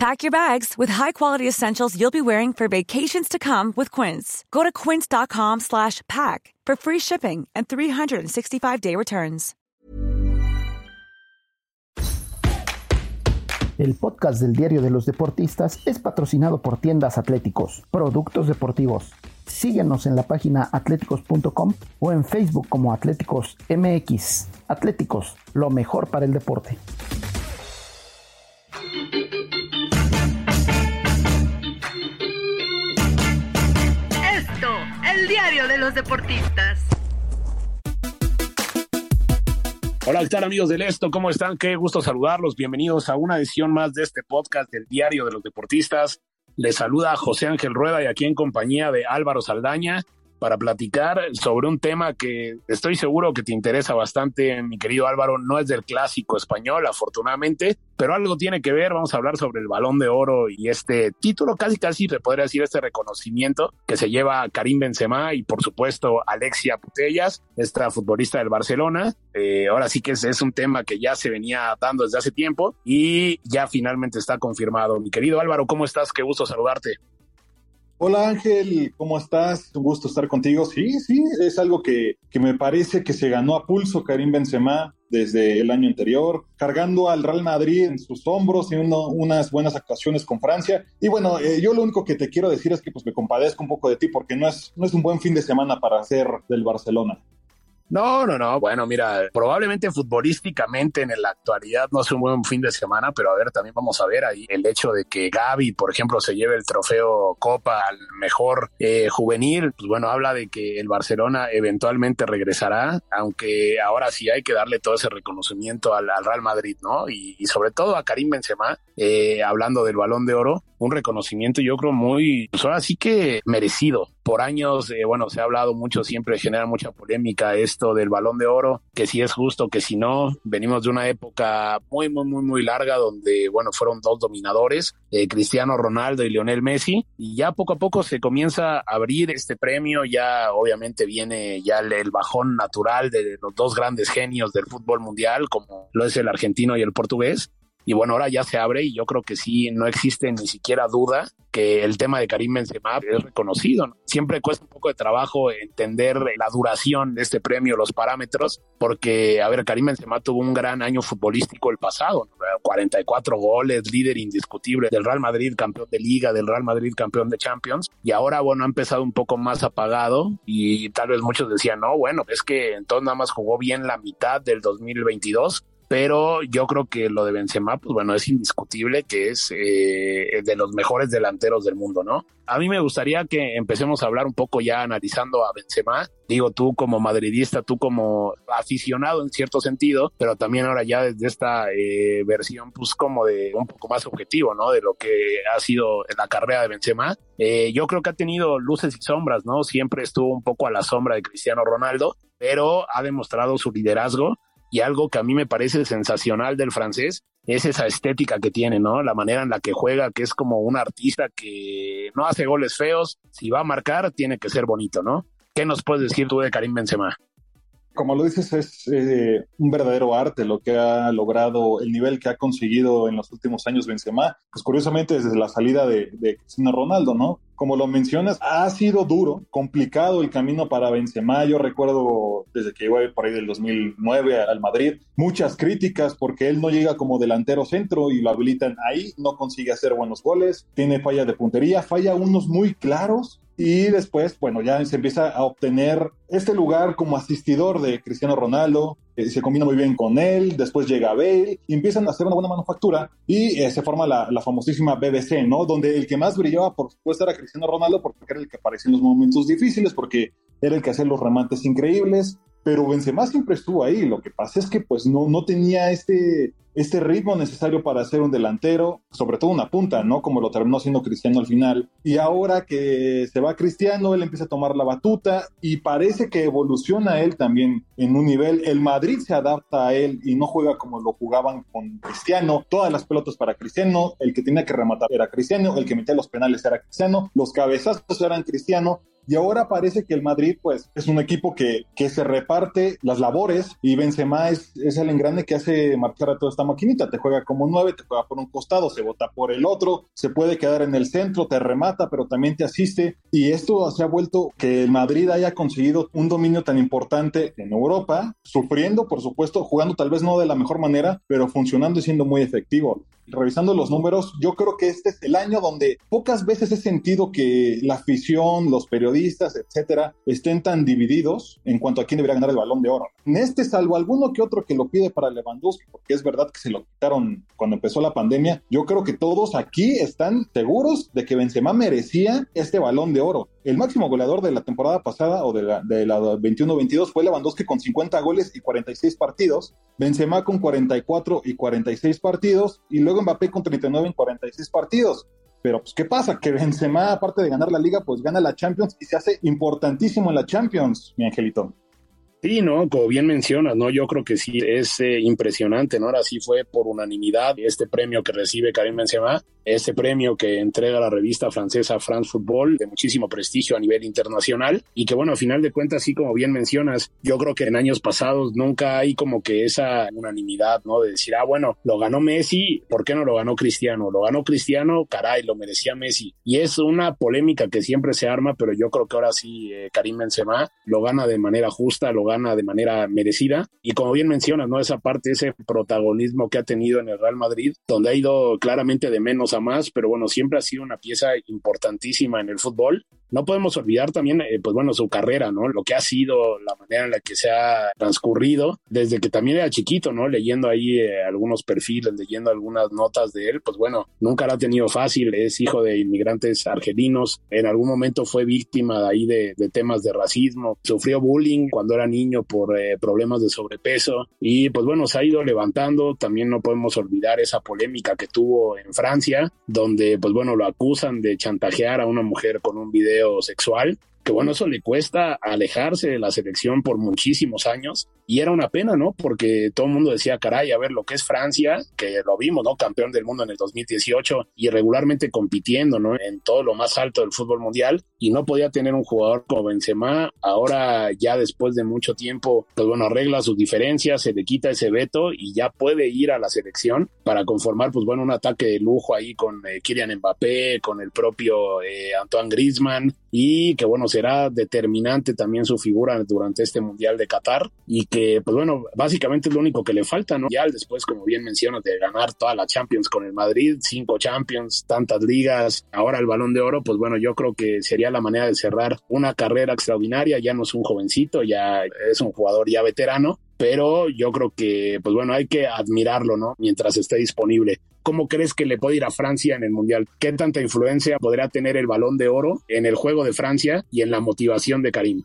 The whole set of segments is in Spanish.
Pack your bags with high-quality essentials you'll be wearing for vacations to come with Quince. Go to quince.com slash pack for free shipping and 365-day returns. El podcast del Diario de los Deportistas es patrocinado por Tiendas Atléticos, Productos Deportivos. Síguenos en la página atléticos.com o en Facebook como Atléticos MX. Atléticos, lo mejor para el deporte. Los deportistas. Hola, ¿qué tal amigos del Esto? ¿Cómo están? Qué gusto saludarlos. Bienvenidos a una edición más de este podcast del Diario de los Deportistas. Les saluda José Ángel Rueda y aquí en compañía de Álvaro Saldaña para platicar sobre un tema que estoy seguro que te interesa bastante, mi querido Álvaro. No es del clásico español, afortunadamente, pero algo tiene que ver. Vamos a hablar sobre el balón de oro y este título, casi casi se podría decir este reconocimiento que se lleva Karim Benzema y por supuesto Alexia Putellas, esta futbolista del Barcelona. Eh, ahora sí que es, es un tema que ya se venía dando desde hace tiempo y ya finalmente está confirmado. Mi querido Álvaro, ¿cómo estás? Qué gusto saludarte. Hola Ángel, ¿cómo estás? Un gusto estar contigo. Sí, sí, es algo que, que, me parece que se ganó a pulso Karim Benzema desde el año anterior, cargando al Real Madrid en sus hombros y unas buenas actuaciones con Francia. Y bueno, eh, yo lo único que te quiero decir es que pues me compadezco un poco de ti porque no es, no es un buen fin de semana para hacer del Barcelona. No, no, no. Bueno, mira, probablemente futbolísticamente en la actualidad no es un buen fin de semana, pero a ver, también vamos a ver ahí el hecho de que Gaby, por ejemplo, se lleve el trofeo Copa al mejor eh, juvenil, pues bueno, habla de que el Barcelona eventualmente regresará, aunque ahora sí hay que darle todo ese reconocimiento al, al Real Madrid, ¿no? Y, y, sobre todo a Karim Benzema, eh, hablando del Balón de Oro, un reconocimiento yo creo muy, pues ahora sí que merecido. Por años, eh, bueno, se ha hablado mucho, siempre genera mucha polémica esto del balón de oro, que si es justo, que si no. Venimos de una época muy, muy, muy, muy larga donde, bueno, fueron dos dominadores, eh, Cristiano Ronaldo y Lionel Messi, y ya poco a poco se comienza a abrir este premio, ya obviamente viene ya el, el bajón natural de los dos grandes genios del fútbol mundial, como lo es el argentino y el portugués, y bueno, ahora ya se abre y yo creo que sí, no existe ni siquiera duda que el tema de Karim Benzema es reconocido. ¿no? Siempre cuesta un poco de trabajo entender la duración de este premio, los parámetros, porque, a ver, Karim Benzema tuvo un gran año futbolístico el pasado, ¿no? 44 goles, líder indiscutible del Real Madrid, campeón de liga, del Real Madrid, campeón de Champions, y ahora, bueno, ha empezado un poco más apagado y tal vez muchos decían, no, bueno, es que entonces nada más jugó bien la mitad del 2022, pero yo creo que lo de Benzema, pues bueno, es indiscutible que es eh, de los mejores delanteros del mundo, ¿no? A mí me gustaría que empecemos a hablar un poco ya analizando a Benzema. Digo, tú como madridista, tú como aficionado en cierto sentido, pero también ahora ya desde esta eh, versión, pues como de un poco más objetivo, ¿no? De lo que ha sido en la carrera de Benzema. Eh, yo creo que ha tenido luces y sombras, ¿no? Siempre estuvo un poco a la sombra de Cristiano Ronaldo, pero ha demostrado su liderazgo y algo que a mí me parece sensacional del francés es esa estética que tiene, ¿no? La manera en la que juega, que es como un artista que no hace goles feos, si va a marcar tiene que ser bonito, ¿no? ¿Qué nos puedes decir tú de Karim Benzema? Como lo dices, es eh, un verdadero arte lo que ha logrado, el nivel que ha conseguido en los últimos años Benzema, pues curiosamente desde la salida de, de Cristiano Ronaldo, ¿no? como lo mencionas, ha sido duro, complicado el camino para Benzema. Yo recuerdo desde que llegó por ahí del 2009 al Madrid, muchas críticas porque él no llega como delantero centro y lo habilitan ahí, no consigue hacer buenos goles, tiene fallas de puntería, falla unos muy claros y después, bueno, ya se empieza a obtener este lugar como asistidor de Cristiano Ronaldo, eh, se combina muy bien con él, después llega Bale y empiezan a hacer una buena manufactura y eh, se forma la, la, famosísima BBC, ¿no? Donde el que más brillaba, por supuesto, era Cristiano Ronaldo porque era el que aparecía en los momentos difíciles, porque era el que hacía los remates increíbles, pero Benzema siempre estuvo ahí. Lo que pasa es que pues no, no tenía este, este ritmo necesario para ser un delantero, sobre todo una punta, ¿no? Como lo terminó siendo Cristiano al final. Y ahora que se va Cristiano, él empieza a tomar la batuta y parece que evoluciona él también en un nivel. El Madrid se adapta a él y no juega como lo jugaban con Cristiano. Todas las pelotas para Cristiano, el que tenía que rematar era Cristiano, el que metía los penales era Cristiano, los cabezazos eran Cristiano y ahora parece que el Madrid, pues, es un equipo que, que se reparte las labores y Benzema es, es el engrane que hace marchar a toda esta maquinita. Te juega como nueve, te juega por un costado, se bota por el otro, se puede quedar en el centro, te remata, pero también te asiste. Y esto se ha vuelto que el Madrid haya conseguido un dominio tan importante en Europa, sufriendo, por supuesto, jugando tal vez no de la mejor manera, pero funcionando y siendo muy efectivo revisando los números, yo creo que este es el año donde pocas veces he sentido que la afición, los periodistas, etcétera, estén tan divididos en cuanto a quién debería ganar el balón de oro. En este, salvo alguno que otro que lo pide para Lewandowski, porque es verdad que se lo quitaron cuando empezó la pandemia, yo creo que todos aquí están seguros de que Benzema merecía este balón de oro. El máximo goleador de la temporada pasada o de la, de la 21-22 fue Lewandowski con 50 goles y 46 partidos, Benzema con 44 y 46 partidos y luego Mbappé con 39 en 46 partidos. Pero pues, ¿qué pasa? Que Benzema, aparte de ganar la liga, pues gana la Champions y se hace importantísimo en la Champions, mi angelito. Sí, no, como bien mencionas, no, yo creo que sí es eh, impresionante, ¿no? Ahora sí fue por unanimidad este premio que recibe Karim Benzema, este premio que entrega la revista francesa France Football de muchísimo prestigio a nivel internacional y que bueno, a final de cuentas, sí, como bien mencionas, yo creo que en años pasados nunca hay como que esa unanimidad, ¿no? De decir, ah, bueno, lo ganó Messi, ¿por qué no lo ganó Cristiano? Lo ganó Cristiano, caray, lo merecía Messi. Y es una polémica que siempre se arma, pero yo creo que ahora sí eh, Karim Benzema lo gana de manera justa, lo gana de manera merecida. Y como bien mencionas, ¿no? Esa parte, ese protagonismo que ha tenido en el Real Madrid, donde ha ido claramente de menos a más, pero bueno, siempre ha sido una pieza importantísima en el fútbol no podemos olvidar también, eh, pues bueno, su carrera, ¿no? Lo que ha sido, la manera en la que se ha transcurrido, desde que también era chiquito, ¿no? Leyendo ahí eh, algunos perfiles, leyendo algunas notas de él, pues bueno, nunca lo ha tenido fácil, es hijo de inmigrantes argelinos, en algún momento fue víctima de ahí de, temas de racismo, sufrió bullying cuando era niño por eh, problemas de sobrepeso. Y pues bueno, se ha ido levantando, también no podemos olvidar esa polémica que tuvo en Francia, donde pues bueno, lo acusan de chantajear a una mujer con un video sexual que bueno, eso le cuesta alejarse de la selección por muchísimos años y era una pena, ¿no? Porque todo el mundo decía, caray, a ver lo que es Francia, que lo vimos, ¿no? Campeón del mundo en el 2018 y regularmente compitiendo, ¿no? En todo lo más alto del fútbol mundial y no podía tener un jugador como Benzema. Ahora ya después de mucho tiempo, pues bueno, arregla sus diferencias, se le quita ese veto y ya puede ir a la selección para conformar, pues bueno, un ataque de lujo ahí con eh, Kylian Mbappé, con el propio eh, Antoine Griezmann y que bueno, será determinante también su figura durante este Mundial de Qatar y que, pues bueno, básicamente es lo único que le falta, ¿no? Ya después, como bien mencionas, de ganar toda la Champions con el Madrid, cinco Champions, tantas ligas, ahora el Balón de Oro, pues bueno, yo creo que sería la manera de cerrar una carrera extraordinaria, ya no es un jovencito, ya es un jugador ya veterano, pero yo creo que, pues bueno, hay que admirarlo, ¿no? Mientras esté disponible. ¿Cómo crees que le puede ir a Francia en el Mundial? ¿Qué tanta influencia podrá tener el balón de oro en el juego de Francia y en la motivación de Karim?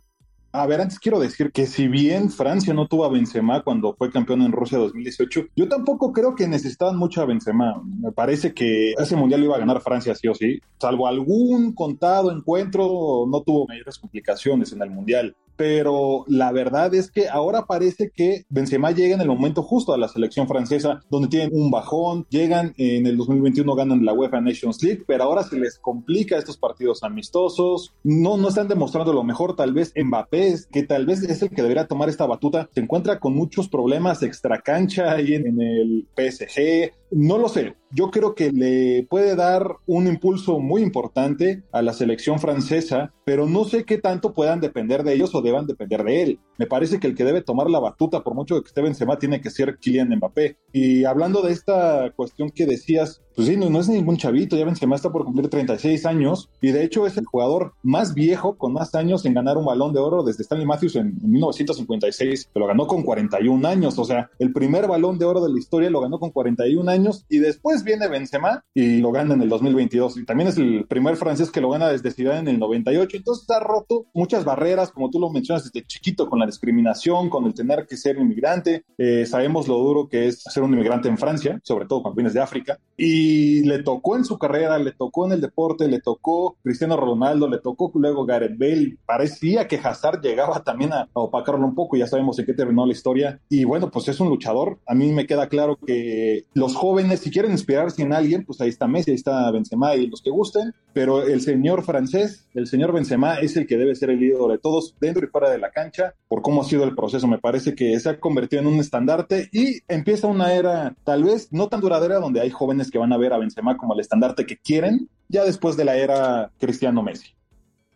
A ver, antes quiero decir que si bien Francia no tuvo a Benzema cuando fue campeón en Rusia 2018, yo tampoco creo que necesitaban mucho a Benzema. Me parece que ese mundial iba a ganar Francia sí o sí. Salvo algún contado encuentro, no tuvo mayores complicaciones en el mundial pero la verdad es que ahora parece que Benzema llega en el momento justo a la selección francesa, donde tienen un bajón, llegan en el 2021, ganan la UEFA Nations League, pero ahora se les complica estos partidos amistosos, no, no están demostrando lo mejor, tal vez Mbappé, que tal vez es el que debería tomar esta batuta, se encuentra con muchos problemas extra cancha ahí en, en el PSG, no lo sé, yo creo que le puede dar un impulso muy importante a la selección francesa, pero no sé qué tanto puedan depender de ellos o deban depender de él. Me parece que el que debe tomar la batuta, por mucho que esté Benzema, tiene que ser Kylian Mbappé. Y hablando de esta cuestión que decías, pues sí, no, es ningún chavito, ya Benzema está por cumplir 36 años y de hecho es el jugador más viejo con más años en ganar un balón de oro desde Stanley Matthews en, 1956, que lo ganó con 41 años, o sea, el primer balón de oro de la historia lo ganó con 41 años y después viene Benzema y lo gana en el 2022 y también es el primer francés que lo gana desde Ciudad en el 98, entonces ha roto muchas barreras, como tú lo mencionas desde chiquito, con la discriminación, con el tener que ser inmigrante, eh, sabemos lo duro que es ser un inmigrante en Francia, sobre todo cuando vienes de África, y le tocó en su carrera, le tocó en el deporte, le tocó Cristiano Ronaldo, le tocó luego Gareth Bale, parecía que Hazard llegaba también a, opacarlo un poco, ya sabemos en qué terminó la historia, y bueno, pues es un luchador, a mí me queda claro que los jóvenes, si quieren inspirarse en alguien, pues ahí está Messi, ahí está Benzema y los que gusten, pero el señor francés, el señor Benzema es el que debe ser el ídolo de todos, dentro y fuera de la cancha, por cómo ha sido el proceso, me parece que se ha convertido en un estandarte y empieza una era tal vez no tan duradera donde hay jóvenes que van a ver a Benzema como el estandarte que quieren, ya después de la era Cristiano Messi.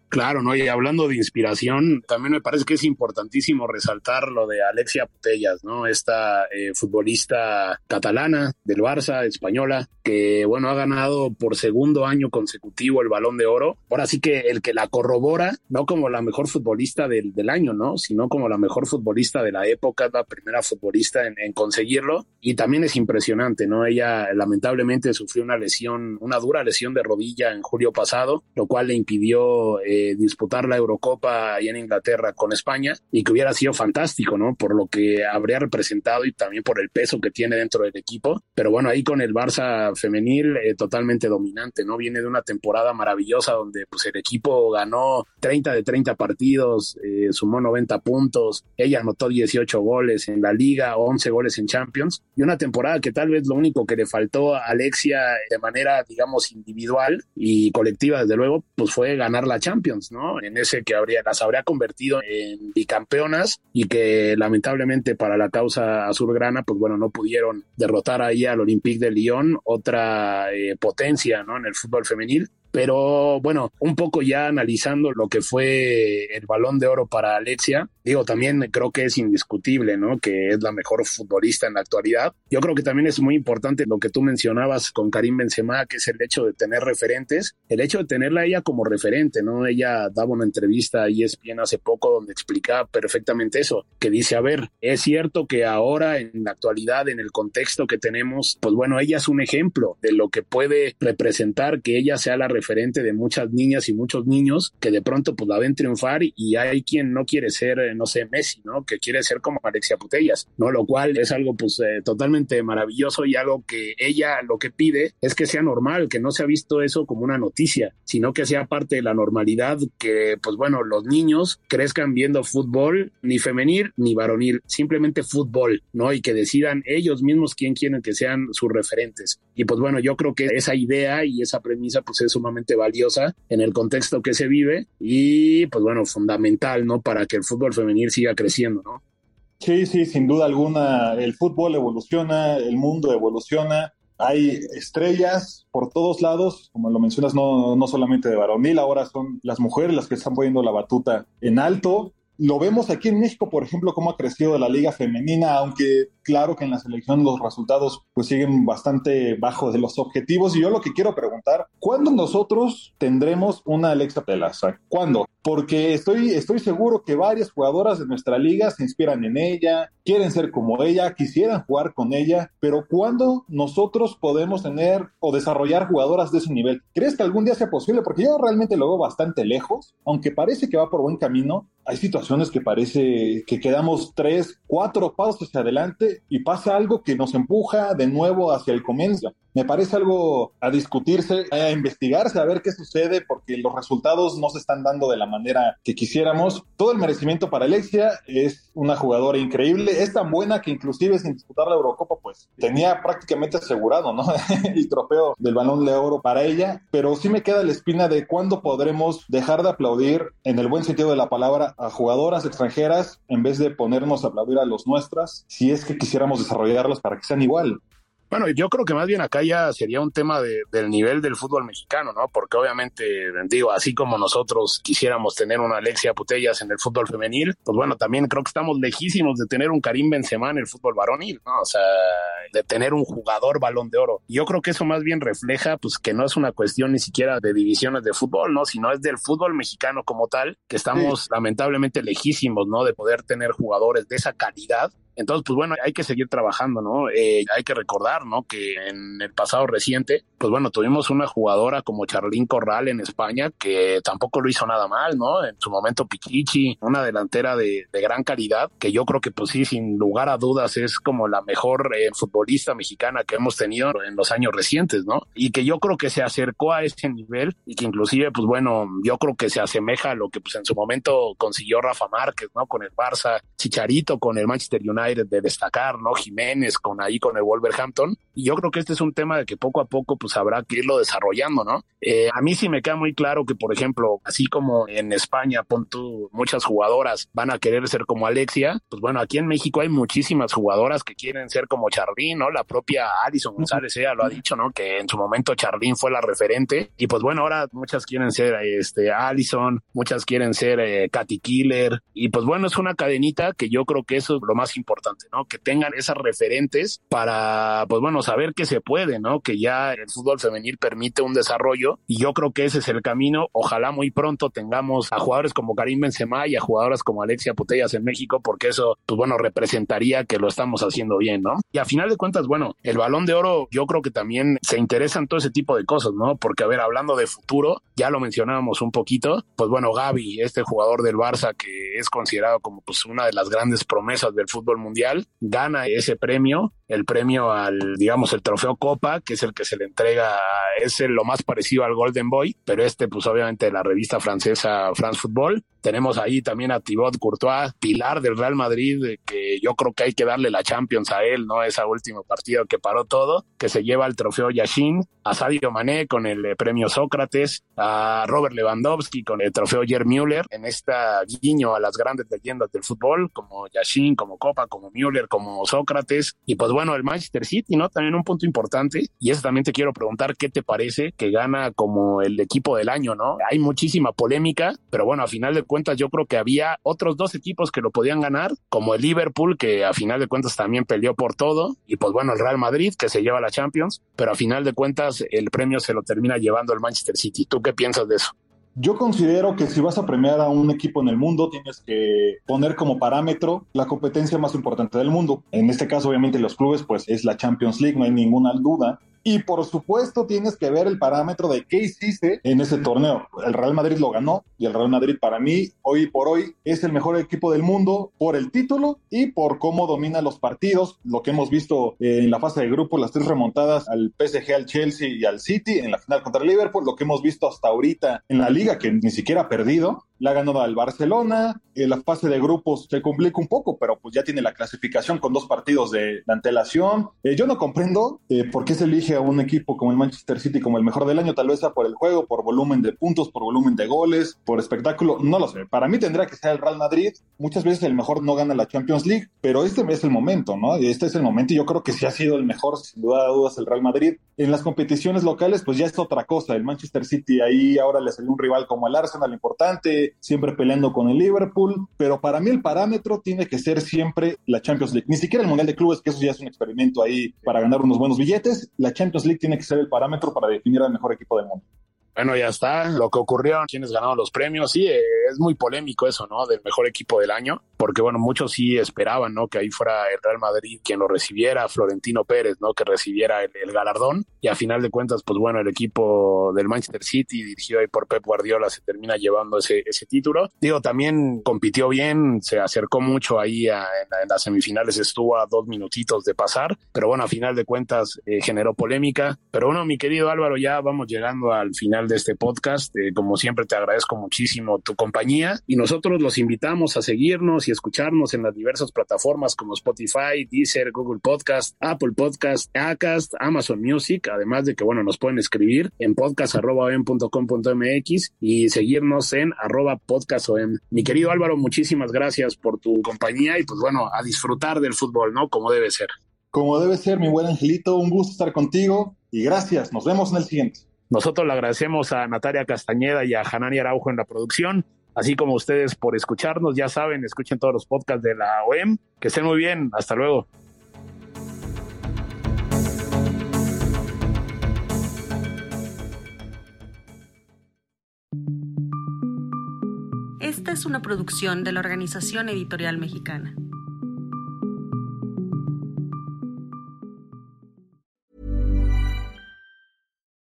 Claro, ¿no? Y hablando de inspiración, también me parece que es importantísimo resaltar lo de Alexia Putellas, ¿no? Esta eh, futbolista catalana del Barça, española, que, bueno, ha ganado por segundo año consecutivo el balón de oro. Ahora sí que el que la corrobora, no como la mejor futbolista del, del año, ¿no? Sino como la mejor futbolista de la época, la primera futbolista en, en conseguirlo. Y también es impresionante, ¿no? Ella lamentablemente sufrió una lesión, una dura lesión de rodilla en julio pasado, lo cual le impidió... Eh, disputar la Eurocopa ahí en Inglaterra con España y que hubiera sido fantástico, ¿no? Por lo que habría representado y también por el peso que tiene dentro del equipo. Pero bueno, ahí con el Barça femenil eh, totalmente dominante, ¿no? Viene de una temporada maravillosa donde pues el equipo ganó 30 de 30 partidos, eh, sumó 90 puntos, ella anotó 18 goles en la liga, 11 goles en Champions y una temporada que tal vez lo único que le faltó a Alexia de manera, digamos, individual y colectiva, desde luego, pues fue ganar la Champions ¿no? En ese que habría, las habría convertido en bicampeonas y que lamentablemente para la causa azulgrana, pues bueno, no pudieron derrotar ahí al Olympique de Lyon, otra eh, potencia, ¿no? En el fútbol femenil. Pero bueno, un poco ya analizando lo que fue el balón de oro para Alexia, digo, también creo que es indiscutible, ¿no? Que es la mejor futbolista en la actualidad. Yo creo que también es muy importante lo que tú mencionabas con Karim Benzema, que es el hecho de tener referentes, el hecho de tenerla ella como referente, ¿no? Ella daba una entrevista a ESPN hace poco donde explicaba perfectamente eso, que dice, a ver, es cierto que ahora en la actualidad, en el contexto que tenemos, pues bueno, ella es un ejemplo de lo que puede representar que ella sea la referente de muchas niñas y muchos niños que de pronto pues la ven triunfar y hay quien no quiere ser, no sé, Messi, ¿no? Que quiere ser como Alexia Putellas, ¿no? Lo cual es algo pues eh, totalmente maravilloso y algo que ella lo que pide es que sea normal, que no se ha visto eso como una noticia, sino que sea parte de la normalidad, que pues bueno, los niños crezcan viendo fútbol, ni femenil ni varonil, simplemente fútbol, ¿no? Y que decidan ellos mismos quién quieren que sean sus referentes. Y pues bueno, yo creo que esa idea y esa premisa pues es sumamente valiosa en el contexto que se vive y pues bueno, fundamental, ¿no? Para que el fútbol femenil siga creciendo, ¿no? Sí, sí, sin duda alguna, el fútbol evoluciona, el mundo evoluciona, hay estrellas por todos lados, como lo mencionas, no, no solamente de varonil, ahora son las mujeres las que están poniendo la batuta en alto. Lo vemos aquí en México, por ejemplo, cómo ha crecido la liga femenina, aunque claro que en la selección los resultados pues siguen bastante bajos de los objetivos. Y yo lo que quiero preguntar, ¿cuándo nosotros tendremos una Alexa Pelaza? ¿Cuándo? Porque estoy, estoy seguro que varias jugadoras de nuestra liga se inspiran en ella, quieren ser como ella, quisieran jugar con ella, pero ¿cuándo nosotros podemos tener o desarrollar jugadoras de ese nivel? ¿Crees que algún día sea posible? Porque yo realmente lo veo bastante lejos, aunque parece que va por buen camino. Hay situaciones que parece que quedamos tres, cuatro pasos hacia adelante y pasa algo que nos empuja de nuevo hacia el comienzo. Me parece algo a discutirse, a investigarse, a ver qué sucede, porque los resultados no se están dando de la manera que quisiéramos. Todo el merecimiento para Alexia, es una jugadora increíble, es tan buena que inclusive sin disputar la Eurocopa, pues tenía prácticamente asegurado, el trofeo del balón de oro para ella, pero sí me queda la espina de cuándo podremos dejar de aplaudir, en el buen sentido de la palabra, a jugadoras extranjeras en vez de ponernos a aplaudir a los nuestras, si es que quisiéramos desarrollarlas para que sean igual. Bueno, yo creo que más bien acá ya sería un tema de, del nivel del fútbol mexicano, ¿no? Porque obviamente, digo, así como nosotros quisiéramos tener una Alexia Putellas en el fútbol femenil, pues bueno, también creo que estamos lejísimos de tener un Karim Benzema en el fútbol varonil, ¿no? O sea, de tener un jugador balón de oro. Yo creo que eso más bien refleja, pues, que no es una cuestión ni siquiera de divisiones de fútbol, ¿no? Sino es del fútbol mexicano como tal, que estamos lamentablemente lejísimos, ¿no? De poder tener jugadores de esa calidad entonces, pues bueno, hay que seguir trabajando, ¿no? Eh, hay que recordar, ¿no? Que en el pasado reciente, pues bueno, tuvimos una jugadora como Charlín Corral en España que tampoco lo hizo nada mal, ¿no? En su momento Pichichi, una delantera de, gran calidad, que yo creo que pues sí, sin lugar a dudas es como la mejor eh, futbolista mexicana que hemos tenido en los años recientes, ¿no? Y que yo creo que se acercó a ese nivel y que inclusive, pues bueno, yo creo que se asemeja a lo que pues en su momento consiguió Rafa Márquez, ¿no? Con el Barça, Chicharito con el Manchester United de destacar, ¿no? Jiménez con ahí con el Wolverhampton. Y yo creo que este es un tema de que poco a poco pues habrá que irlo desarrollando, ¿no? Eh, a mí sí me queda muy claro que, por ejemplo, así como en España, pon tú, muchas jugadoras van a querer ser como Alexia, pues bueno, aquí en México hay muchísimas jugadoras que quieren ser como Charlín, ¿no? La propia Alison González, ella lo ha dicho, ¿no? Que en su momento Charlín fue la referente. Y pues bueno, ahora muchas quieren ser este Alison, muchas quieren ser eh, Katy Killer. Y pues bueno, es una cadenita que yo creo que eso es lo más importante ¿no? Que tengan esas referentes para, pues bueno, saber que se puede, ¿no? Que ya el fútbol femenil permite un desarrollo y yo creo que ese es el camino. Ojalá muy pronto tengamos a jugadores como Karim Benzema y a jugadoras como Alexia Putellas en México, porque eso, pues bueno, representaría que lo estamos haciendo bien, ¿no? Y a final de cuentas, bueno, el balón de oro yo creo que también se interesan todo ese tipo de cosas, ¿no? Porque, a ver, hablando de futuro, ya lo mencionábamos un poquito, pues bueno, Gaby, este jugador del Barça que es considerado como pues una de las grandes promesas del fútbol mundial, gana ese premio, el premio al, digamos, el trofeo Copa, que es el que se le entrega, es lo más parecido al Golden Boy, pero este, pues obviamente la revista francesa France Football. Tenemos ahí también a Thibaut Courtois, pilar del Real Madrid, que yo creo que hay que darle la Champions a él, ¿no? Ese último partido que paró todo, que se lleva el trofeo Yashin, a Sadio Mané con el eh, premio Sócrates, a Robert Lewandowski con el trofeo Jer Müller, en esta guiño a las grandes leyendas del fútbol, como Yashin, como Copa, como Müller, como Sócrates, y pues bueno, el Manchester City, ¿no? También un punto importante, y eso también te quiero preguntar, ¿qué te parece que gana como el equipo del año, ¿no? Hay muchísima polémica, pero bueno, a final de cuentas yo creo que había otros dos equipos que lo podían ganar, como el Liverpool, que a final de cuentas también peleó por todo, y pues bueno, el Real Madrid, que se lleva la Champions, pero a final de cuentas el premio se lo termina llevando el Manchester City. ¿Tú qué piensas de eso? Yo considero que si vas a premiar a un equipo en el mundo, tienes que poner como parámetro la competencia más importante del mundo. En este caso, obviamente, los clubes, pues es la Champions League, no hay ninguna duda. Y por supuesto tienes que ver el parámetro de qué hiciste en ese torneo. El Real Madrid lo ganó y el Real Madrid para mí hoy por hoy es el mejor equipo del mundo por el título y por cómo domina los partidos. Lo que hemos visto en la fase de grupo, las tres remontadas al PSG, al Chelsea y al City en la final contra Liverpool. Lo que hemos visto hasta ahorita en la liga que ni siquiera ha perdido la ganó al Barcelona, en la fase de grupos se complica un poco, pero pues ya tiene la clasificación con dos partidos de, antelación. Eh, yo no comprendo eh, por qué se elige a un equipo como el Manchester City como el mejor del año, tal vez sea por el juego, por volumen de puntos, por volumen de goles, por espectáculo, no lo sé. Para mí tendría que ser el Real Madrid. Muchas veces el mejor no gana la Champions League, pero este es el momento, ¿no? Este es el momento y yo creo que sí ha sido el mejor, sin duda de dudas, el Real Madrid. En las competiciones locales, pues ya es otra cosa. El Manchester City ahí ahora le salió un rival como el Arsenal importante siempre peleando con el Liverpool, pero para mí el parámetro tiene que ser siempre la Champions League. Ni siquiera el Mundial de Clubes, que eso ya es un experimento ahí para ganar unos buenos billetes. La Champions League tiene que ser el parámetro para definir al mejor equipo del mundo. Bueno, ya está. Lo que ocurrió, quienes ganaron los premios, sí, es muy polémico eso, ¿no? Del mejor equipo del año, porque bueno, muchos sí esperaban, ¿no? Que ahí fuera el Real Madrid quien lo recibiera, Florentino Pérez, ¿no? Que recibiera el, galardón. Y a final de cuentas, pues bueno, el equipo del Manchester City, dirigido ahí por Pep Guardiola, se termina llevando ese, ese título. Digo, también compitió bien, se acercó mucho ahí en, las semifinales, estuvo a dos minutitos de pasar, pero bueno, a final de cuentas eh, generó polémica. Pero bueno, mi querido Álvaro, ya vamos llegando al de este podcast. Eh, como siempre, te agradezco muchísimo tu compañía y nosotros los invitamos a seguirnos y escucharnos en las diversas plataformas como Spotify, Deezer, Google Podcast, Apple Podcast, Acast, Amazon Music, además de que, bueno, nos pueden escribir en podcast.com.mx y seguirnos en podcastom. Mi querido Álvaro, muchísimas gracias por tu compañía y pues bueno, a disfrutar del fútbol, ¿no? Como debe ser. Como debe ser, mi buen angelito, un gusto estar contigo y gracias. Nos vemos en el siguiente. Nosotros le agradecemos a Natalia Castañeda y a Hanani Araujo en la producción, así como ustedes por escucharnos. Ya saben, escuchen todos los podcasts de la OEM. Que estén muy bien. Hasta luego. Esta es una producción de la Organización Editorial Mexicana.